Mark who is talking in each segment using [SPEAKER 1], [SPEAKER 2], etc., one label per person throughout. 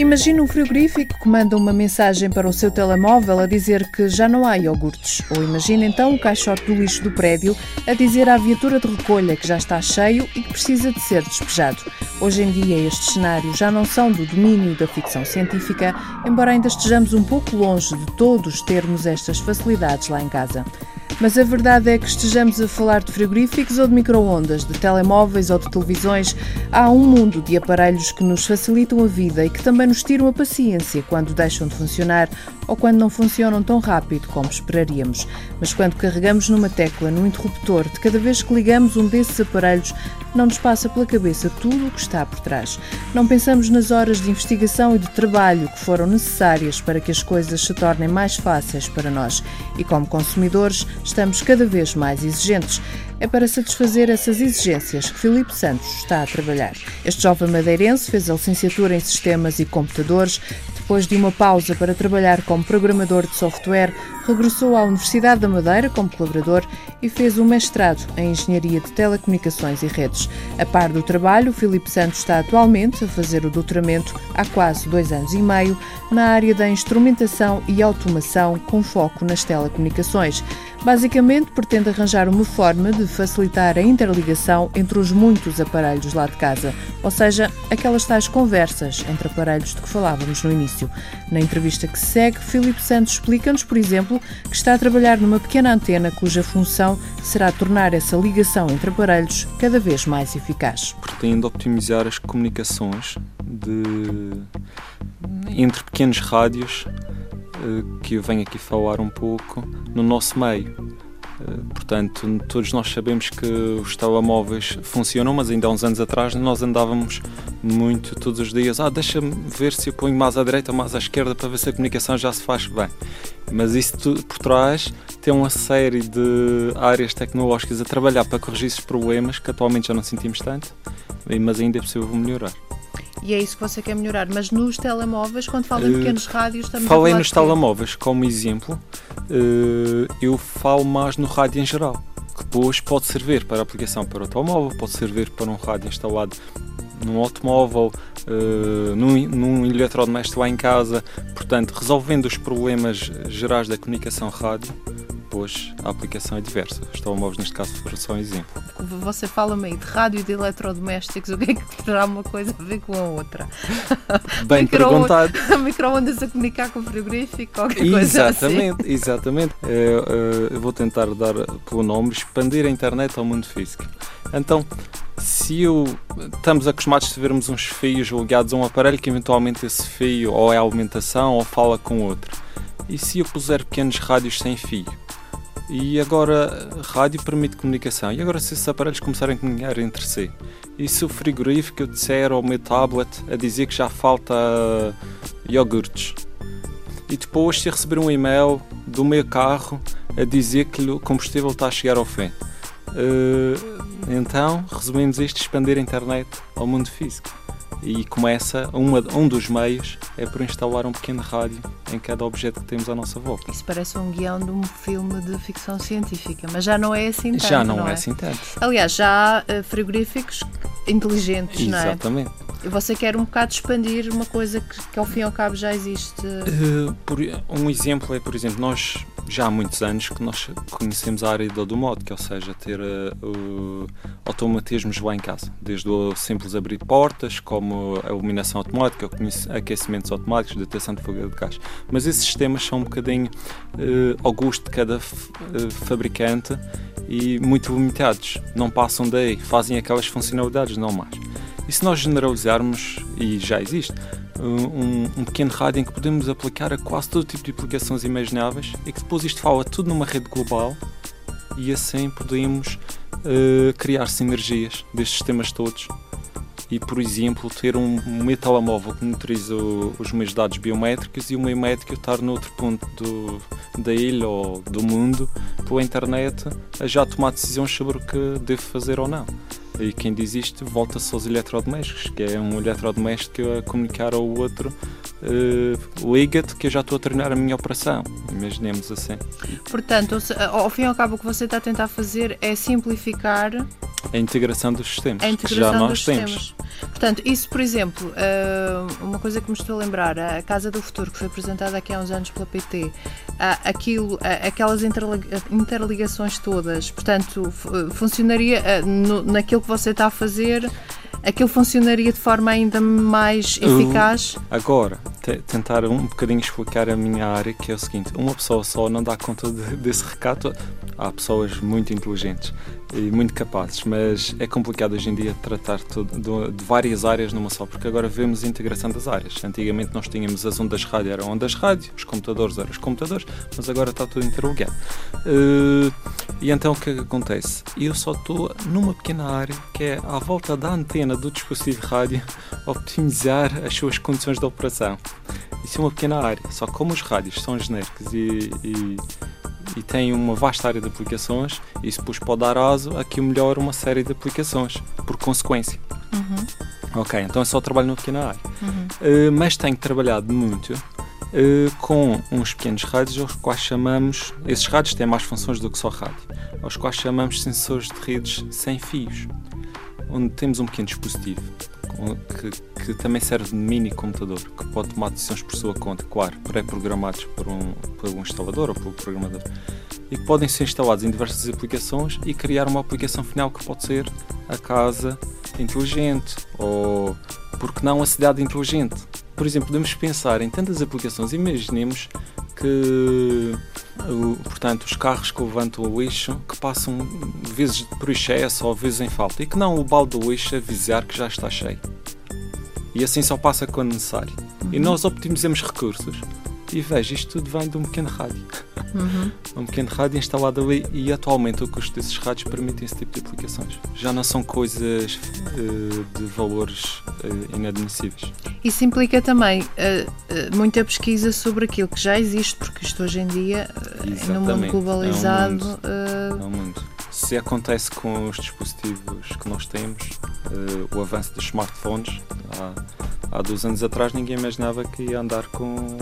[SPEAKER 1] Imagine um frigorífico que manda uma mensagem para o seu telemóvel a dizer que já não há iogurtes. Ou imagine então o caixote do lixo do prédio a dizer à viatura de recolha que já está cheio e que precisa de ser despejado. Hoje em dia, estes cenários já não são do domínio da ficção científica, embora ainda estejamos um pouco longe de todos termos estas facilidades lá em casa. Mas a verdade é que estejamos a falar de frigoríficos ou de micro-ondas, de telemóveis ou de televisões, há um mundo de aparelhos que nos facilitam a vida e que também nos tiram a paciência quando deixam de funcionar ou quando não funcionam tão rápido como esperaríamos. Mas quando carregamos numa tecla, no interruptor, de cada vez que ligamos um desses aparelhos, não nos passa pela cabeça tudo o que está por trás. Não pensamos nas horas de investigação e de trabalho que foram necessárias para que as coisas se tornem mais fáceis para nós. E como consumidores, estamos cada vez mais exigentes. É para satisfazer essas exigências que Filipe Santos está a trabalhar. Este jovem madeirense fez a licenciatura em Sistemas e Computadores, depois de uma pausa para trabalhar como programador de software, regressou à Universidade da Madeira como colaborador e fez um mestrado em Engenharia de Telecomunicações e Redes. A par do trabalho, Filipe Santos está atualmente a fazer o doutoramento há quase dois anos e meio na área da instrumentação e automação com foco nas telecomunicações. Basicamente, pretende arranjar uma forma de facilitar a interligação entre os muitos aparelhos lá de casa, ou seja, aquelas tais conversas entre aparelhos de que falávamos no início. Na entrevista que se segue, Filipe Santos explica-nos, por exemplo, que está a trabalhar numa pequena antena cuja função será tornar essa ligação entre aparelhos cada vez mais eficaz.
[SPEAKER 2] Pretende optimizar as comunicações de... entre pequenos rádios que eu venho aqui falar um pouco no nosso meio. Eh, portanto, todos nós sabemos que os telemóveis funcionam, mas ainda há uns anos atrás nós andávamos muito todos os dias. Ah, deixa-me ver se eu ponho mais à direita mais à esquerda para ver se a comunicação já se faz bem. Mas isso tudo por trás tem uma série de áreas tecnológicas a trabalhar para corrigir esses problemas que atualmente já não sentimos tanto, mas ainda é possível melhorar.
[SPEAKER 1] E é isso que você quer melhorar. Mas nos telemóveis, quando fala em pequenos uh, rádios, estamos
[SPEAKER 2] Falei nos telemóveis como exemplo. Uh, eu falo mais no rádio em geral. Que depois pode servir para aplicação para o telemóvel, pode servir para um rádio instalado num automóvel, uh, num, num eletrodoméstico lá em casa. Portanto, resolvendo os problemas gerais da comunicação rádio, depois a aplicação é diversa. Os telemóveis, neste caso, foram só um exemplo.
[SPEAKER 1] Você fala meio de rádio e de eletrodomésticos, o que é que terá uma coisa a ver com a outra?
[SPEAKER 2] Bem Micro perguntado.
[SPEAKER 1] Micro-ondas a comunicar com o frigorífico, qualquer coisa
[SPEAKER 2] assim. Exatamente, exatamente. Eu, eu vou tentar dar pelo nome expandir a internet ao mundo físico. Então, se eu, estamos acostumados a vermos uns fios ligados a um aparelho que eventualmente esse fio ou é alimentação ou fala com outro. E se eu puser pequenos rádios sem fio? E agora, rádio permite comunicação. E agora, se esses aparelhos começarem a comunicar entre si? E se o frigorífico eu disser ao meu tablet a dizer que já falta iogurtes? E depois, se receber um e-mail do meu carro a dizer que o combustível está a chegar ao fim? Uh, então, resumimos isto: expandir a internet ao mundo físico e começa, uma, um dos meios é por instalar um pequeno rádio em cada objeto que temos à nossa volta.
[SPEAKER 1] Isso parece um guião de um filme de ficção científica, mas já não é assim tanto.
[SPEAKER 2] Já não, não
[SPEAKER 1] é?
[SPEAKER 2] é assim tanto.
[SPEAKER 1] Aliás, já há uh, frigoríficos inteligentes,
[SPEAKER 2] Exatamente.
[SPEAKER 1] não
[SPEAKER 2] é? Exatamente.
[SPEAKER 1] E você quer um bocado expandir uma coisa que, que ao fim e ao cabo já existe?
[SPEAKER 2] Uh, por, um exemplo é, por exemplo, nós já há muitos anos que nós conhecemos a área da domótica, ou seja, ter uh, automatismos lá em casa, desde o simples abrir portas, como a iluminação automática, aquecimentos automáticos, detecção de fuga de gás. Mas esses sistemas são um bocadinho uh, de cada uh, fabricante e muito limitados. Não passam daí, fazem aquelas funcionalidades, não mais. E se nós generalizarmos, e já existe, um, um, pequeno rádio em que podemos aplicar a quase todo tipo de aplicações imagináveis e que depois isto fala tudo numa rede global e assim podemos uh, criar sinergias destes sistemas todos e, por exemplo, ter um, um telemóvel que monitoriza os meus dados biométricos e o meu médico estar noutro ponto do, da ilha ou do mundo, pela internet, a já tomar decisões sobre o que devo fazer ou não. E quem diz isto volta-se aos eletrodomésticos, que é um eletrodoméstico a comunicar ao outro, eh, liga-te que eu já estou a treinar a minha operação. Imaginemos assim.
[SPEAKER 1] Portanto, ao fim e ao cabo, o que você está a tentar fazer é simplificar
[SPEAKER 2] A integração dos sistemas,
[SPEAKER 1] a
[SPEAKER 2] que
[SPEAKER 1] integração
[SPEAKER 2] já nós temos.
[SPEAKER 1] sistemas. Portanto, isso, por exemplo, ah, uma coisa que me estou a lembrar, a Casa do Futuro, que foi apresentada aqui há uns anos pela PT, ah, aquilo, ah, aquelas interli- interligações todas, portanto, fu- funcionaria naquilo que você está a fazer, aquilo funcionaria de forma ainda mais
[SPEAKER 2] Uh,
[SPEAKER 1] eficaz?
[SPEAKER 2] Agora, te- tentar um bocadinho explicar a minha área, que é o seguinte: uma pessoa só não dá conta de- desse recado. Há pessoas muito inteligentes e muito capazes, mas é complicado hoje em dia tratar tudo, de, de várias áreas numa só, porque agora vemos a integração das áreas. Antigamente nós tínhamos as ondas rádio, eram ondas rádio, os computadores eram os computadores, mas agora está tudo interligado. Eh, e então o que é que acontece? Eu só estou numa pequena área que é à volta da antena do dispositivo rádio optimizar as suas condições de operação. Isso é uma pequena área, só que como os rádios são genéricos e, e, e têm uma vasta área de aplicações, isso depois pode dar aso a que eu melhore uma série de aplicações, por consequência. Ok, então é só trabalho numa pequena área. Uh, mas tenho trabalhado muito uh, com uns pequenos rádios aos quais chamamos. Esses rádios têm mais funções do que só rádio, aos quais chamamos sensores de redes sem fios, onde temos um pequeno dispositivo que, que também serve de mini computador, que pode tomar decisões por sua conta, claro, pré-programados por um, por um instalador ou pelo programador, e que podem ser instalados em diversas aplicações e criar uma aplicação final que pode ser a casa inteligente ou, porque não, a cidade inteligente. Por exemplo, podemos pensar em tantas aplicações. Imaginemos que, portanto, os carros que levantam o lixo que passam vezes por excesso ou vezes em falta e que não o balde do lixo avisar que já está cheio. E assim só passa quando necessário. E nós optimizamos recursos. E veja, isto tudo vem de um pequeno rádio.
[SPEAKER 1] Uhum.
[SPEAKER 2] Um pequeno rádio instalado ali e atualmente o custo desses rádios permite esse tipo de aplicações. Já não são coisas eh, de valores eh, inadmissíveis.
[SPEAKER 1] Isso implica também eh, muita pesquisa sobre aquilo que já existe, porque isto hoje em dia, eh, no mundo
[SPEAKER 2] Exatamente.
[SPEAKER 1] globalizado,
[SPEAKER 2] É um mundo. É um mundo. Se acontece com os dispositivos que nós temos, o avanço dos smartphones, há, há dois anos atrás ninguém imaginava que ia andar com,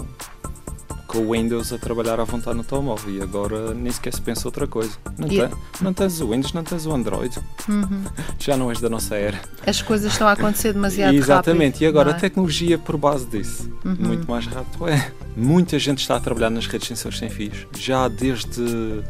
[SPEAKER 2] com o Windows a trabalhar à vontade no telemóvel e agora nem sequer se pensa outra coisa. Não, tem- não tens o Windows, não tens o Android,
[SPEAKER 1] uhum.
[SPEAKER 2] já não és da nossa era.
[SPEAKER 1] as coisas estão a acontecer demasiado
[SPEAKER 2] Exatamente,
[SPEAKER 1] rápido.
[SPEAKER 2] e agora
[SPEAKER 1] não
[SPEAKER 2] a
[SPEAKER 1] é?
[SPEAKER 2] tecnologia por base disso,
[SPEAKER 1] Uhum.
[SPEAKER 2] muito mais rápido é. Muita gente está a trabalhar nas redes sensores sem fios, já desde,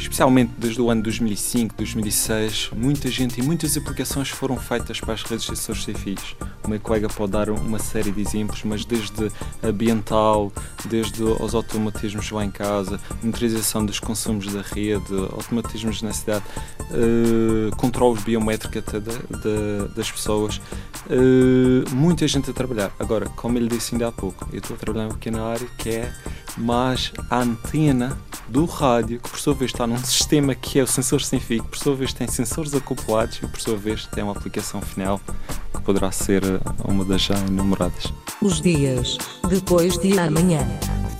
[SPEAKER 2] especialmente desde o ano 2005, 2006, muita gente e muitas aplicações foram feitas para as redes sensores sem fios. O meu colega pode dar uma série de exemplos, mas desde ambiental, desde os automatismos lá em casa, monitorização dos consumos da rede, automatismos na cidade, eh, controles biométricos até da- da- das pessoas, eh, muita gente a trabalhar. Agora, como ele disse ainda há pouco, eu estou a trabalhar numa pequena área que é mais a antena do rádio, que por sua vez está num sistema que é o sensor sem fio, que por sua vez tem sensores acoplados e por sua vez tem uma aplicação final que poderá ser uma das já enumeradas.
[SPEAKER 3] Os dias depois de amanhã.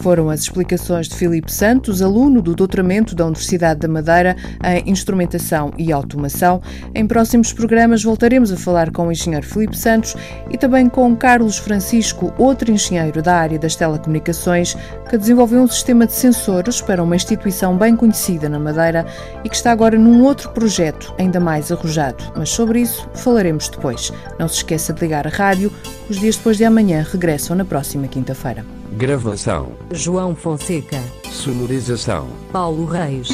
[SPEAKER 1] Foram as explicações de Filipe Santos, aluno do doutoramento da Universidade da Madeira em Instrumentação e Automação. Em próximos programas voltaremos a falar com o engenheiro Filipe Santos e também com Carlos Francisco, outro engenheiro da área das telecomunicações, que desenvolveu um sistema de sensores para uma instituição bem conhecida na Madeira e que está agora num outro projeto ainda mais arrojado. Mas sobre isso falaremos depois. Não se esqueça de ligar a rádio. Os dias depois de amanhã regressam na próxima quinta-feira.
[SPEAKER 4] Gravação.
[SPEAKER 3] João Fonseca,
[SPEAKER 4] Sonorização.
[SPEAKER 3] Paulo Reis.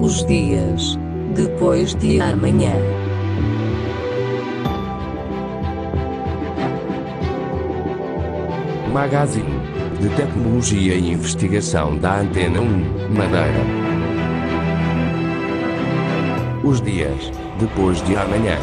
[SPEAKER 3] Os dias depois de amanhã.
[SPEAKER 4] Magazine de Tecnologia e Investigação da Antena 1, Madeira. Os dias depois de amanhã.